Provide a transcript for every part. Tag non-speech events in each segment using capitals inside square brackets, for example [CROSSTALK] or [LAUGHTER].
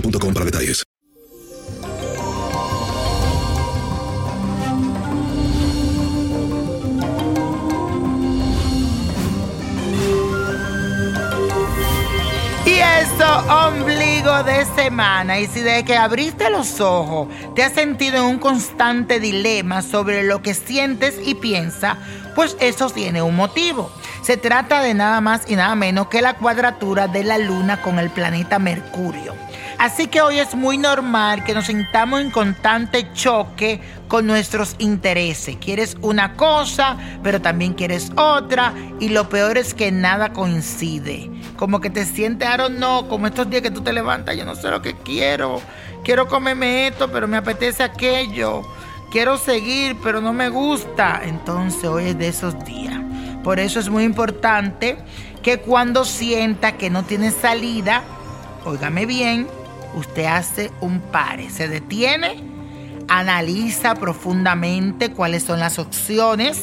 para detalles. Y eso, ombligo de semana. Y si de que abriste los ojos te has sentido en un constante dilema sobre lo que sientes y piensas, pues eso tiene un motivo. Se trata de nada más y nada menos que la cuadratura de la luna con el planeta Mercurio. Así que hoy es muy normal que nos sintamos en constante choque con nuestros intereses. Quieres una cosa, pero también quieres otra. Y lo peor es que nada coincide. Como que te sientes, I don't know, como estos días que tú te levantas, yo no sé lo que quiero. Quiero comerme esto, pero me apetece aquello. Quiero seguir, pero no me gusta. Entonces hoy es de esos días. Por eso es muy importante que cuando sienta que no tiene salida, óigame bien, usted hace un pare, se detiene, analiza profundamente cuáles son las opciones.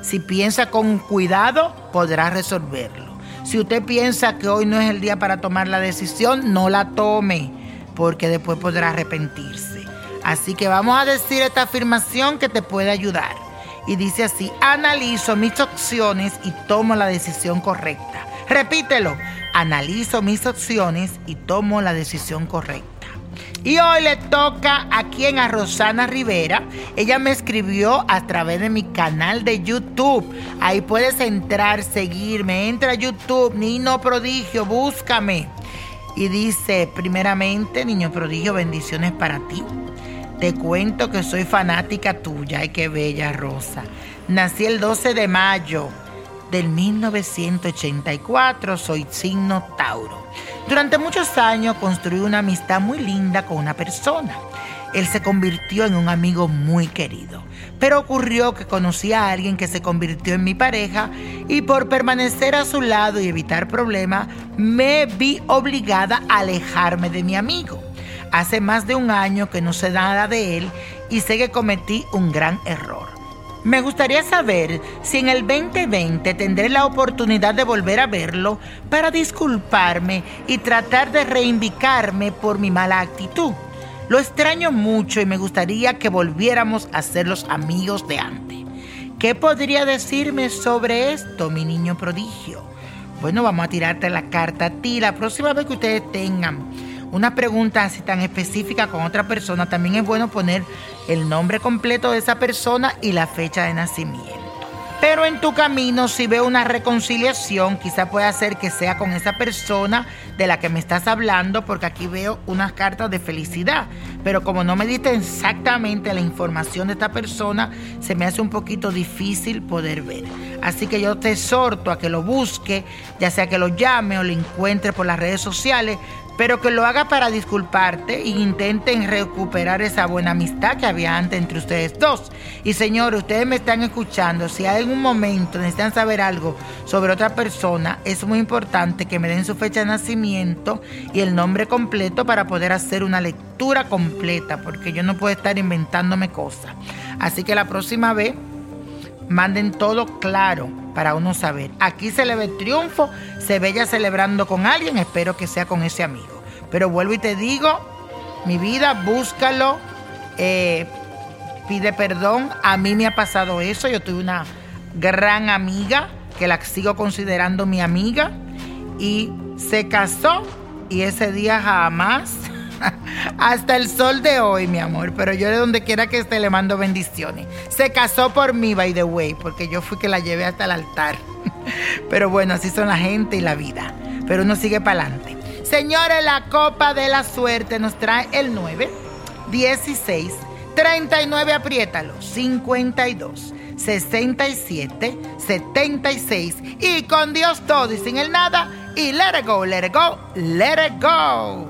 Si piensa con cuidado, podrá resolverlo. Si usted piensa que hoy no es el día para tomar la decisión, no la tome, porque después podrá arrepentirse. Así que vamos a decir esta afirmación que te puede ayudar. Y dice así, analizo mis opciones y tomo la decisión correcta. Repítelo, analizo mis opciones y tomo la decisión correcta. Y hoy le toca a quien a Rosana Rivera. Ella me escribió a través de mi canal de YouTube. Ahí puedes entrar, seguirme. Entra a YouTube, Niño Prodigio, búscame. Y dice, primeramente, Niño Prodigio, bendiciones para ti. Te cuento que soy fanática tuya. Ay, qué bella Rosa. Nací el 12 de mayo del 1984. Soy signo Tauro. Durante muchos años construí una amistad muy linda con una persona. Él se convirtió en un amigo muy querido. Pero ocurrió que conocí a alguien que se convirtió en mi pareja y por permanecer a su lado y evitar problemas, me vi obligada a alejarme de mi amigo. Hace más de un año que no sé nada de él y sé que cometí un gran error. Me gustaría saber si en el 2020 tendré la oportunidad de volver a verlo para disculparme y tratar de reivindicarme por mi mala actitud. Lo extraño mucho y me gustaría que volviéramos a ser los amigos de antes. ¿Qué podría decirme sobre esto, mi niño prodigio? Bueno, vamos a tirarte la carta a ti. La próxima vez que ustedes tengan una pregunta así tan específica con otra persona, también es bueno poner el nombre completo de esa persona y la fecha de nacimiento. Pero en tu camino, si veo una reconciliación, quizá pueda ser que sea con esa persona de la que me estás hablando, porque aquí veo unas cartas de felicidad. Pero como no me diste exactamente la información de esta persona, se me hace un poquito difícil poder ver. Así que yo te exhorto a que lo busque, ya sea que lo llame o lo encuentre por las redes sociales, pero que lo haga para disculparte e intenten recuperar esa buena amistad que había antes entre ustedes dos. Y señores, ustedes me están escuchando, si hay algún momento necesitan saber algo sobre otra persona, es muy importante que me den su fecha de nacimiento y el nombre completo para poder hacer una lectura completa, porque yo no puedo estar inventándome cosas. Así que la próxima vez manden todo claro para uno saber. Aquí se le ve el triunfo, se ve ya celebrando con alguien, espero que sea con ese amigo. Pero vuelvo y te digo, mi vida, búscalo, eh, pide perdón. A mí me ha pasado eso, yo tuve una gran amiga que la sigo considerando mi amiga y se casó y ese día jamás [LAUGHS] hasta el sol de hoy, mi amor. Pero yo de donde quiera que esté le mando bendiciones. Se casó por mí, by the way, porque yo fui que la llevé hasta el altar. [LAUGHS] Pero bueno, así son la gente y la vida. Pero uno sigue para adelante. Señores, la copa de la suerte nos trae el 9, 16, 39, apriétalo, 52, 67, 76 y con Dios todo y sin el nada y let it go, let it go, let it go.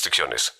restricciones.